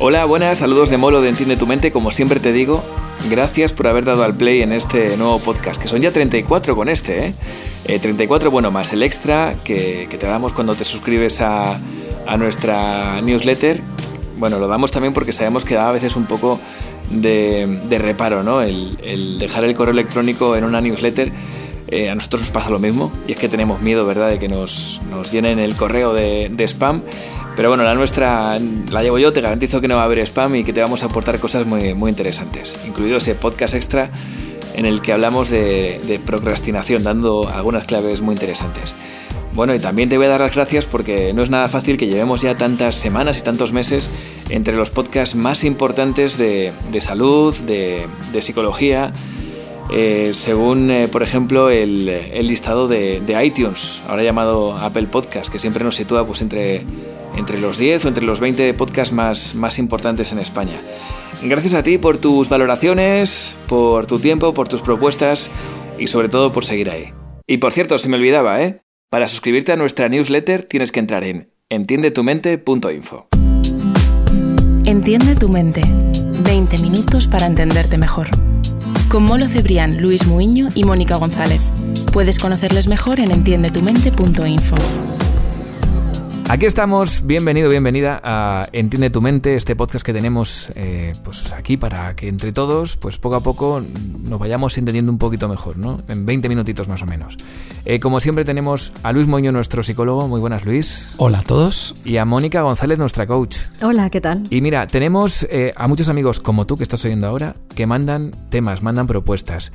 Hola, buenas, saludos de Molo de Entiende tu Mente, como siempre te digo, gracias por haber dado al play en este nuevo podcast, que son ya 34 con este, ¿eh? 34, bueno, más el extra que, te damos cuando te suscribes a, nuestra newsletter. Bueno, lo damos también porque sabemos que da a veces un poco de, reparo, ¿no? El, dejar el correo electrónico en una newsletter. Eh, a nosotros nos pasa lo mismo y es que tenemos miedo, ¿verdad?, de que nos, llenen el correo de, de spam. Pero bueno, la nuestra la llevo yo, te garantizo que no va a haber spam y que te vamos a aportar cosas muy, muy interesantes, incluido ese podcast extra en el que hablamos de, procrastinación, dando algunas claves muy interesantes. Bueno, y también te voy a dar las gracias porque no es nada fácil que llevemos ya tantas semanas y tantos meses entre los podcasts más importantes de, salud, de, psicología, eh, según, eh, por ejemplo, el, listado de, iTunes, ahora llamado Apple Podcast, que siempre nos sitúa pues, entre entre los 10 o entre los 20 podcasts más, más importantes en España. Gracias a ti por tus valoraciones, por tu tiempo, por tus propuestas y sobre todo por seguir ahí. Y por cierto, se me olvidaba, ¿eh? Para suscribirte a nuestra newsletter tienes que entrar en entiendetumente.info. Entiende tu mente. 20 minutos para entenderte mejor. Con Molo Cebrián, Luis Muiño y Mónica González. Puedes conocerles mejor en entiendetumente.info. Aquí estamos, bienvenido, bienvenida a Entiende tu mente, este podcast que tenemos eh, pues aquí para que entre todos, pues poco a poco nos vayamos entendiendo un poquito mejor, ¿no? En 20 minutitos más o menos. Eh, como siempre tenemos a Luis Moño, nuestro psicólogo, muy buenas Luis. Hola a todos. Y a Mónica González, nuestra coach. Hola, ¿qué tal? Y mira, tenemos eh, a muchos amigos como tú que estás oyendo ahora que mandan temas, mandan propuestas.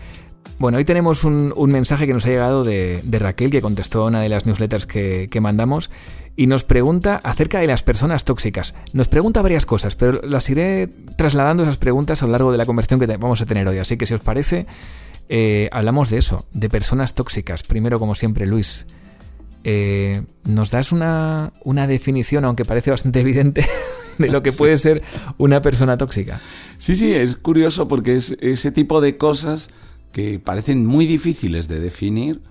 Bueno, hoy tenemos un, mensaje que nos ha llegado de, Raquel, que contestó a una de las newsletters que, mandamos, y nos pregunta acerca de las personas tóxicas. Nos pregunta varias cosas, pero las iré trasladando esas preguntas a lo largo de la conversación que vamos a tener hoy. Así que si os parece, eh, hablamos de eso, de personas tóxicas. Primero, como siempre, Luis. Eh, ¿Nos das una, una, definición, aunque parece bastante evidente, de lo que puede ser una persona tóxica? Sí, sí, es curioso porque es ese tipo de cosas que parecen muy difíciles de definir,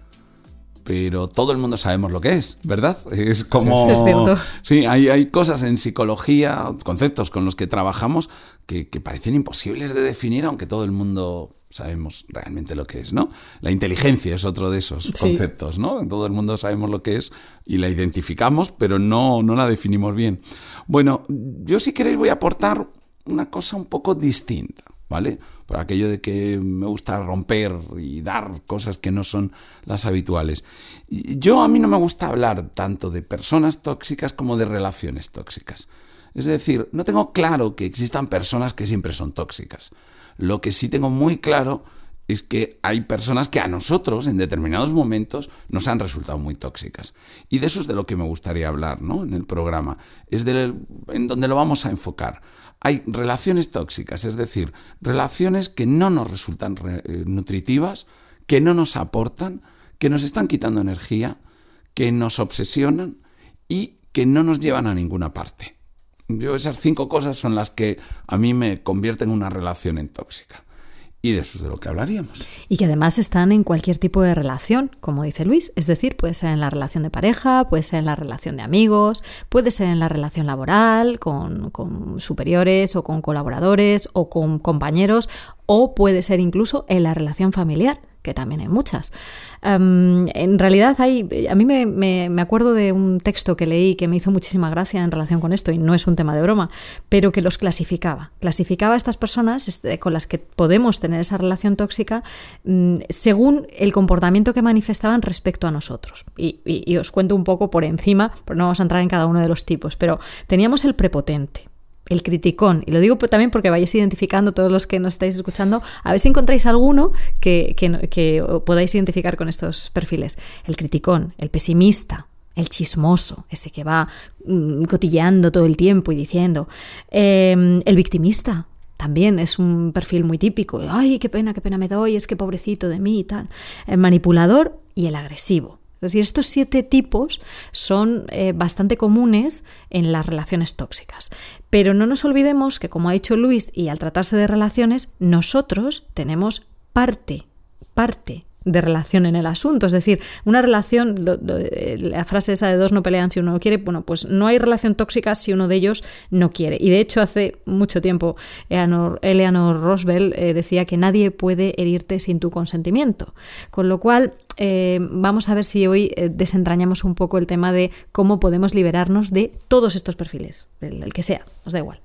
pero todo el mundo sabemos lo que es, ¿verdad? Es como... Sí, es cierto. Sí, hay, hay, cosas en psicología, conceptos con los que trabajamos que, parecen imposibles de definir, aunque todo el mundo sabemos realmente lo que es, ¿no? La inteligencia es otro de esos conceptos, ¿no? Todo el mundo sabemos lo que es y la identificamos, pero no, no la definimos bien. Bueno, yo si queréis voy a aportar una cosa un poco distinta. ¿Vale? Por aquello de que me gusta romper y dar cosas que no son las habituales. Yo a mí no me gusta hablar tanto de personas tóxicas como de relaciones tóxicas. Es decir, no tengo claro que existan personas que siempre son tóxicas. Lo que sí tengo muy claro es que hay personas que a nosotros en determinados momentos nos han resultado muy tóxicas. Y de eso es de lo que me gustaría hablar ¿no? en el programa. Es de, en donde lo vamos a enfocar hay relaciones tóxicas, es decir, relaciones que no nos resultan eh, nutritivas, que no nos aportan, que nos están quitando energía, que nos obsesionan y que no nos llevan a ninguna parte. Yo esas cinco cosas son las que a mí me convierten en una relación en tóxica. Y de eso es de lo que hablaríamos. Y que además están en cualquier tipo de relación, como dice Luis. Es decir, puede ser en la relación de pareja, puede ser en la relación de amigos, puede ser en la relación laboral, con, con superiores o con colaboradores o con compañeros, o puede ser incluso en la relación familiar que también hay muchas. Em, en realidad hay, a mí me, acuerdo de un texto que leí que me hizo muchísima gracia en relación con esto, y no es un tema de broma, pero que los clasificaba. Clasificaba a estas personas este, con las que podemos tener esa relación tóxica mm, según el comportamiento que manifestaban respecto a nosotros. Y, y os cuento un poco por encima, pero no vamos a entrar en cada uno de los tipos, pero teníamos el prepotente el criticón. Y lo digo también porque vayáis identificando todos los que nos estáis escuchando, a ver si encontráis alguno que, que, podáis identificar con estos perfiles. El criticón, el pesimista, el chismoso, ese que va mm, cotilleando todo el tiempo y diciendo. Em, el victimista, también es un perfil muy típico. Ay, qué pena, qué pena me doy, es que pobrecito de mí y tal. El manipulador y el agresivo. Decir, estos siete tipos son eh, bastante comunes en las relaciones tóxicas. Pero no nos olvidemos que, como ha dicho Luis, y al tratarse de relaciones, nosotros tenemos parte, parte de relación en el asunto. Es decir, una relación, la frase esa de dos no pelean si uno quiere, bueno, pues no hay relación tóxica si uno de ellos no quiere. Y de hecho, hace mucho tiempo Eleanor, Roosevelt eh, decía que nadie puede herirte sin tu consentimiento. Con lo cual, eh, vamos a ver si hoy eh, desentrañamos un poco el tema de cómo podemos liberarnos de todos estos perfiles, el, que sea, os da igual.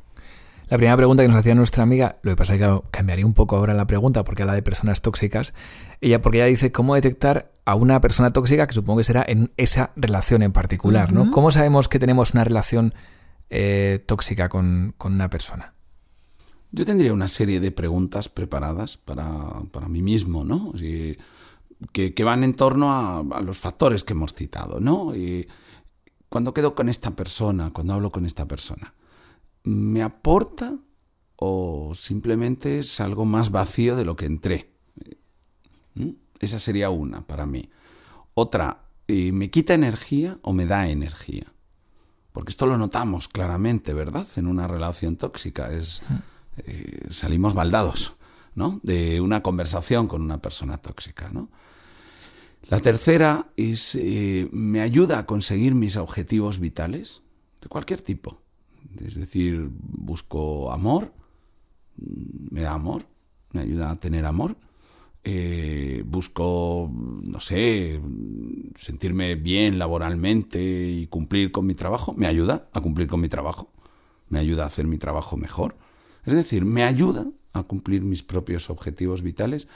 La primera pregunta que nos hacía nuestra amiga, lo que pasa es que cambiaría un poco ahora la pregunta porque habla de personas tóxicas, ella porque ella dice cómo detectar a una persona tóxica que supongo que será en esa relación en particular, ¿no? ¿Cómo sabemos que tenemos una relación eh, tóxica con, una persona? Yo tendría una serie de preguntas preparadas para, mí mismo, ¿no? que, van en torno a, a, los factores que hemos citado, ¿no? Y cuando quedo con esta persona, cuando hablo con esta persona, ¿me aporta o simplemente es algo más vacío de lo que entré? ¿Mm? Esa sería una para mí. Otra, eh, ¿me quita energía o me da energía? Porque esto lo notamos claramente, ¿verdad? En una relación tóxica. Es, eh, salimos baldados, ¿no? De una conversación con una persona tóxica, ¿no? La tercera es, eh, ¿me ayuda a conseguir mis objetivos vitales? De cualquier tipo. Es decir, busco amor, me da amor, me ayuda a tener amor. Eh, busco, no sé, sentirme bien laboralmente y cumplir con mi trabajo, me ayuda a cumplir con mi trabajo, me ayuda a hacer mi trabajo mejor. Es decir, me ayuda a cumplir mis propios objetivos vitales.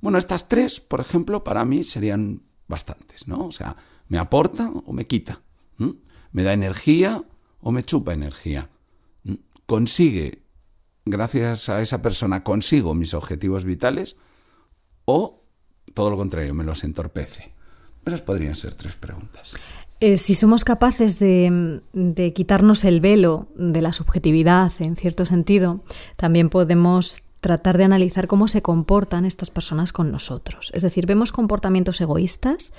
Bueno, estas tres, por ejemplo, para mí serían bastantes, ¿no? O sea, me aporta o me quita, me da energía o me chupa energía. Consigue, gracias a esa persona, consigo mis objetivos vitales o todo lo contrario, me los entorpece? Esas podrían ser tres preguntas. Eh, si somos capaces de, quitarnos el velo de la subjetividad, en cierto sentido, también podemos tratar de analizar cómo se comportan estas personas con nosotros. Es decir, vemos comportamientos egoístas,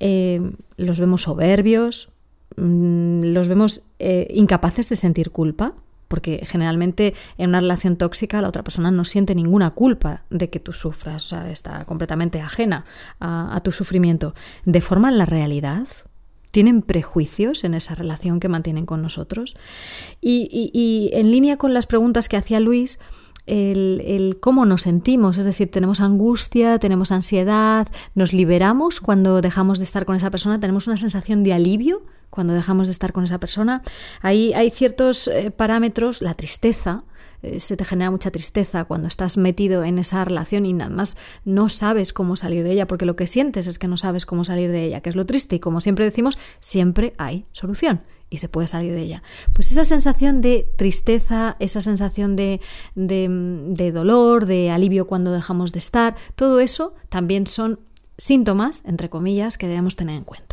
eh, los vemos soberbios, mm, los vemos eh, incapaces de sentir culpa, porque generalmente en una relación tóxica la otra persona no siente ninguna culpa de que tú sufras, o sea, está completamente ajena a, tu sufrimiento. ¿Deforman la realidad? ¿Tienen prejuicios en esa relación que mantienen con nosotros? Y, en línea con las preguntas que hacía Luis, el, el, cómo nos sentimos, es decir, tenemos angustia, tenemos ansiedad, nos liberamos cuando dejamos de estar con esa persona, tenemos una sensación de alivio cuando dejamos de estar con esa persona. Ahí hay ciertos eh, parámetros, la tristeza, eh, se te genera mucha tristeza cuando estás metido en esa relación y nada más no sabes cómo salir de ella, porque lo que sientes es que no sabes cómo salir de ella, que es lo triste y como siempre decimos, siempre hay solución y se puede salir de ella. Pues esa sensación de tristeza, esa sensación de, de dolor, de alivio cuando dejamos de estar, todo eso también son síntomas, entre comillas, que debemos tener en cuenta.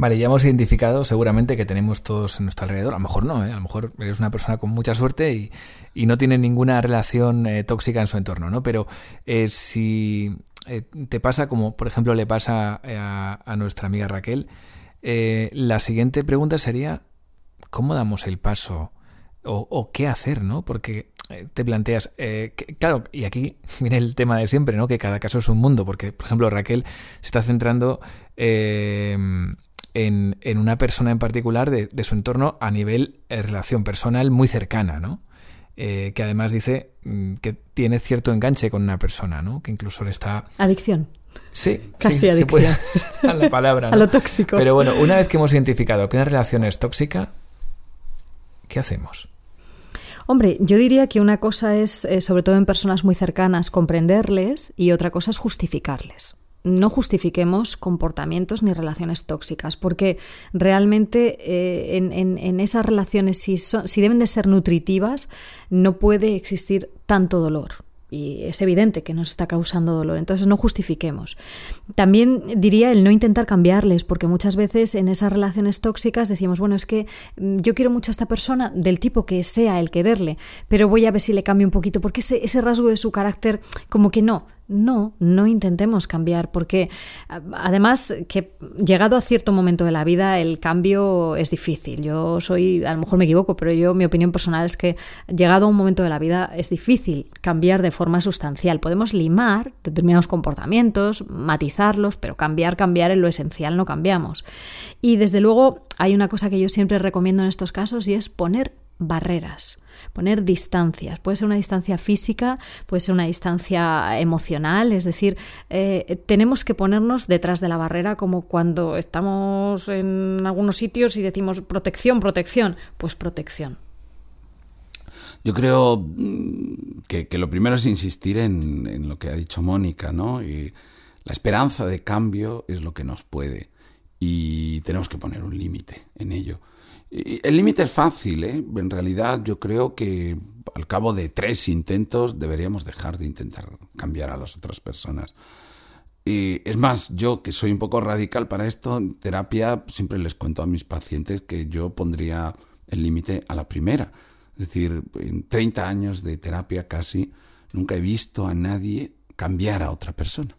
Vale, ya hemos identificado seguramente que tenemos todos en nuestro alrededor. A lo mejor no, ¿eh? a lo mejor eres una persona con mucha suerte y, no tiene ninguna relación eh, tóxica en su entorno, ¿no? Pero eh, si te pasa como, por ejemplo, le pasa a, nuestra amiga Raquel, la siguiente pregunta sería, ¿cómo damos el paso? O, o qué hacer, ¿no? Porque te planteas, claro, y aquí viene el tema de siempre, ¿no? Que cada caso es un mundo, porque, por ejemplo, Raquel se está centrando en, una persona en particular de, su entorno a nivel de eh, relación personal muy cercana, ¿no? Eh, que además dice mm, que tiene cierto enganche con una persona, ¿no? Que incluso le está... Adicción. Sí, casi adicción. a la palabra. A lo tóxico. Pero bueno, una vez que hemos identificado que una relación es tóxica, ¿qué hacemos? Hombre, yo diría que una cosa es, eh, sobre todo en personas muy cercanas, comprenderles y otra cosa es justificarles no justifiquemos comportamientos ni relaciones tóxicas, porque realmente eh, en, esas relaciones, si, si deben de ser nutritivas, no puede existir tanto dolor. y es evidente que nos está causando dolor. Entonces no justifiquemos. También diría el no intentar cambiarles, porque muchas veces en esas relaciones tóxicas decimos, bueno, es que mm, yo quiero mucho a esta persona del tipo que sea el quererle, pero voy a ver si le cambio un poquito, porque ese, ese rasgo de su carácter como que no, no, no intentemos cambiar, porque además que llegado a cierto momento de la vida el cambio es difícil. Yo soy, a lo mejor me equivoco, pero yo mi opinión personal es que llegado a un momento de la vida es difícil cambiar de forma sustancial. Podemos limar determinados comportamientos, matizarlos, pero cambiar, cambiar en lo esencial no cambiamos. Y desde luego hay una cosa que yo siempre recomiendo en estos casos y es poner barreras, poner distancias. Puede ser una distancia física, puede ser una distancia emocional, es decir, eh, tenemos que ponernos detrás de la barrera como cuando estamos en algunos sitios y decimos protección, protección, pues protección. Yo creo mm, que, lo primero es insistir en, en, lo que ha dicho Mónica, ¿no? Y la esperanza de cambio es lo que nos puede y tenemos que poner un límite en ello. El límite es fácil, ¿eh? En realidad yo creo que al cabo de tres intentos deberíamos dejar de intentar cambiar a las otras personas. Y es más, yo que soy un poco radical para esto, en terapia siempre les cuento a mis pacientes que yo pondría el límite a la primera. Es decir, en 30 años de terapia casi, nunca he visto a nadie cambiar a otra persona.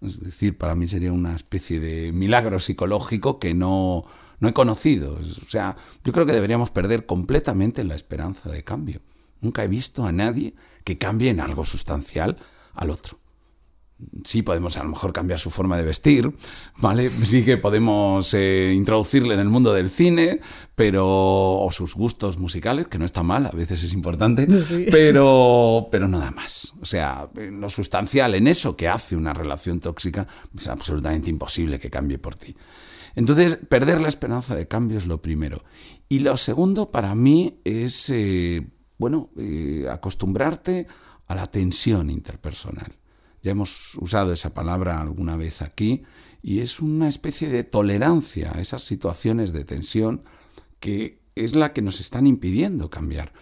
Es decir, para mí sería una especie de milagro psicológico que no, no he conocido. O sea, yo creo que deberíamos perder completamente la esperanza de cambio. Nunca he visto a nadie que cambie en algo sustancial al otro. Sí podemos a lo mejor cambiar su forma de vestir, ¿vale? Sí que podemos eh, introducirle en el mundo del cine, pero o sus gustos musicales, que no está mal, a veces es importante, pero pero nada más. O sea, lo sustancial en eso que hace una relación tóxica es absolutamente imposible que cambie por ti. Entonces, perder la esperanza de cambio es lo primero. Y lo segundo para mí es, eh, bueno, eh, acostumbrarte a la tensión interpersonal. Ya hemos usado esa palabra alguna vez aquí y es una especie de tolerancia a esas situaciones de tensión que es la que nos están impidiendo cambiar.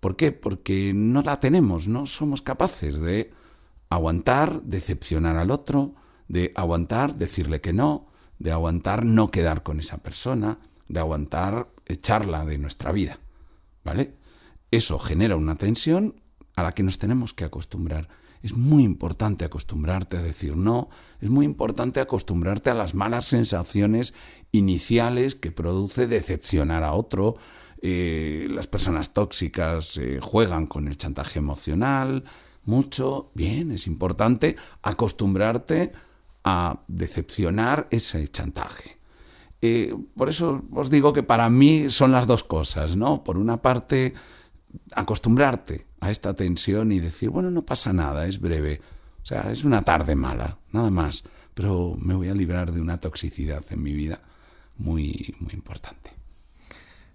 ¿Por qué? Porque no la tenemos, no somos capaces de aguantar, decepcionar al otro, de aguantar, decirle que no, de aguantar no quedar con esa persona, de aguantar echarla de nuestra vida. ¿Vale? Eso genera una tensión a la que nos tenemos que acostumbrar. Es muy importante acostumbrarte a decir no, es muy importante acostumbrarte a las malas sensaciones iniciales que produce decepcionar a otro. Eh, las personas tóxicas eh, juegan con el chantaje emocional mucho. Bien, es importante acostumbrarte a decepcionar ese chantaje. Eh, por eso os digo que para mí son las dos cosas, ¿no? Por una parte, acostumbrarte a esta tensión y decir, bueno, no pasa nada, es breve. O sea, es una tarde mala, nada más. Pero me voy a librar de una toxicidad en mi vida muy, muy importante.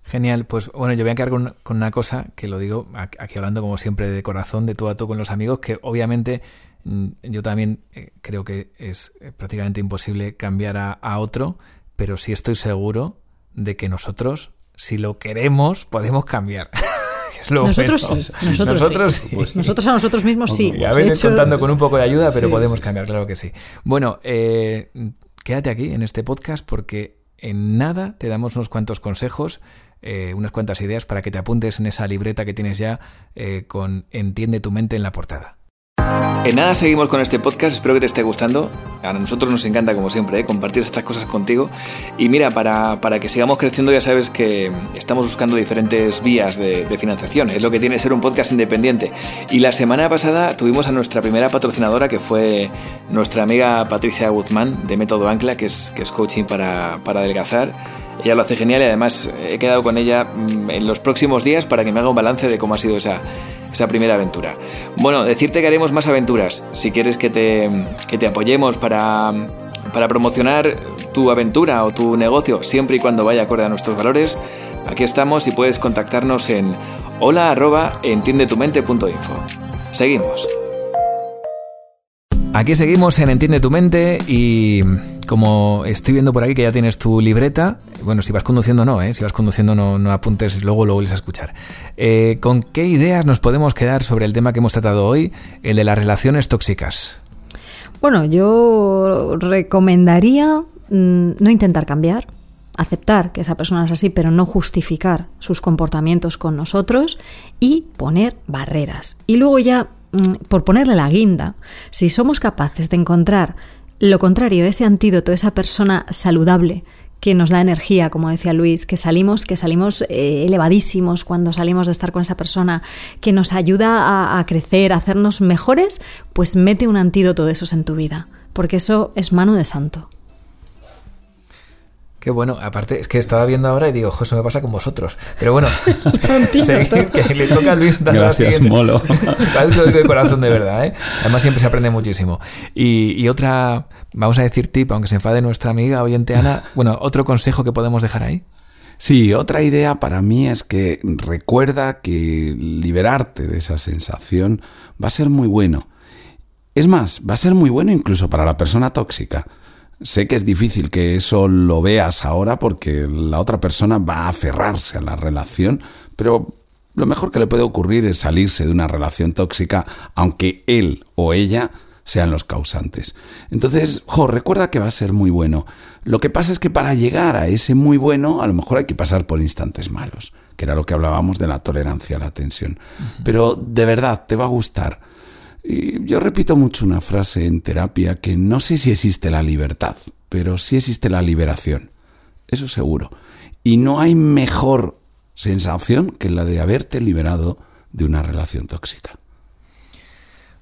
Genial, pues bueno, yo voy a quedar con, una cosa que lo digo aquí hablando como siempre de corazón, de todo a todo con los amigos, que obviamente yo también eh, creo que es eh, prácticamente imposible cambiar a, otro, pero sí estoy seguro de que nosotros, si lo queremos, podemos cambiar. nosotros, sí, nosotros, sí. nosotros, a nosotros mismos sí. a veces contando con un poco de ayuda, pero podemos cambiar, claro que sí. Bueno, eh, quédate aquí en este podcast porque en nada te damos unos cuantos consejos, unas cuantas ideas para que te apuntes en esa libreta que tienes ya con Entiende tu mente en la portada. En nada seguimos con este podcast, espero que te esté gustando. A nosotros nos encanta, como siempre, ¿eh? compartir estas cosas contigo. Y mira, para, para, que sigamos creciendo ya sabes que estamos buscando diferentes vías de, financiación. Es lo que tiene ser un podcast independiente. Y la semana pasada tuvimos a nuestra primera patrocinadora, que fue nuestra amiga Patricia Guzmán, de Método Ancla, que es, que es coaching para, para adelgazar. Ella lo hace genial y además he quedado con ella mm, en los próximos días para que me haga un balance de cómo ha sido esa, esa primera aventura. Bueno, decirte que haremos más aventuras. Si quieres que te, que te apoyemos para, para promocionar tu aventura o tu negocio, siempre y cuando vaya acorde a nuestros valores, aquí estamos y puedes contactarnos en hola arroba entiendetumente.info. Seguimos. Aquí seguimos en Entiende tu mente y como estoy viendo por aquí que ya tienes tu libreta, bueno, si vas conduciendo no, ¿eh? si vas conduciendo no, no apuntes, luego lo vuelves a escuchar. Eh, ¿Con qué ideas nos podemos quedar sobre el tema que hemos tratado hoy, el de las relaciones tóxicas? Bueno, yo recomendaría mm, no intentar cambiar, aceptar que esa persona es así, pero no justificar sus comportamientos con nosotros y poner barreras. Y luego ya, mm, por ponerle la guinda, si somos capaces de encontrar lo contrario, ese antídoto, esa persona saludable que nos da energía, como decía Luis, que salimos, que salimos eh, elevadísimos cuando salimos de estar con esa persona, que nos ayuda a, a crecer, a hacernos mejores, pues mete un antídoto de esos en tu vida, porque eso es mano de santo. Qué bueno, aparte es que estaba viendo ahora y digo, ojo, eso me pasa con vosotros. Pero bueno, seguir, que le toca a Luis dar Gracias, Molo. Sabes que lo digo de corazón de verdad, ¿eh? Además siempre se aprende muchísimo. Y, y, otra, vamos a decir tip, aunque se enfade nuestra amiga oyente Ana, bueno, otro consejo que podemos dejar ahí. Sí, otra idea para mí es que recuerda que liberarte de esa sensación va a ser muy bueno. Es más, va a ser muy bueno incluso para la persona tóxica. Sé que es difícil que eso lo veas ahora porque la otra persona va a aferrarse a la relación, pero lo mejor que le puede ocurrir es salirse de una relación tóxica, aunque él o ella sean los causantes. Entonces, jo, recuerda que va a ser muy bueno. Lo que pasa es que para llegar a ese muy bueno, a lo mejor hay que pasar por instantes malos, que era lo que hablábamos de la tolerancia a la tensión. Pero de verdad, te va a gustar. Y yo repito mucho una frase en terapia que no sé si existe la libertad, pero sí existe la liberación. Eso seguro. Y no hay mejor sensación que la de haberte liberado de una relación tóxica.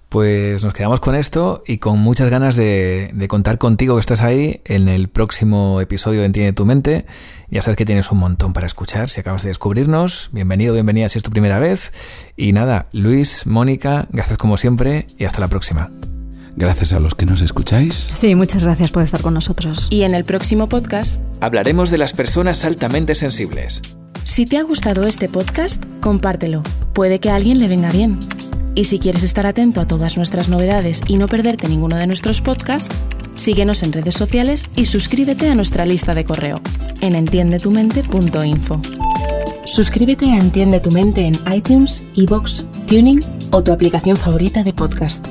Pues nos quedamos con esto y con muchas ganas de, de, contar contigo que estás ahí en el próximo episodio de Entiende tu mente. Ya sabes que tienes un montón para escuchar si acabas de descubrirnos. Bienvenido, bienvenida si es tu primera vez. Y nada, Luis, Mónica, gracias como siempre y hasta la próxima. Gracias a los que nos escucháis. Sí, muchas gracias por estar con nosotros. Y en el próximo podcast hablaremos de las personas altamente sensibles. Si te ha gustado este podcast, compártelo. Puede que a alguien le venga bien. Y si quieres estar atento a todas nuestras novedades y no perderte ninguno de nuestros podcasts, síguenos en redes sociales y suscríbete a nuestra lista de correo en entiendetumente.info. Suscríbete a Entiende tu Mente en iTunes, iBox, Tuning o tu aplicación favorita de podcast.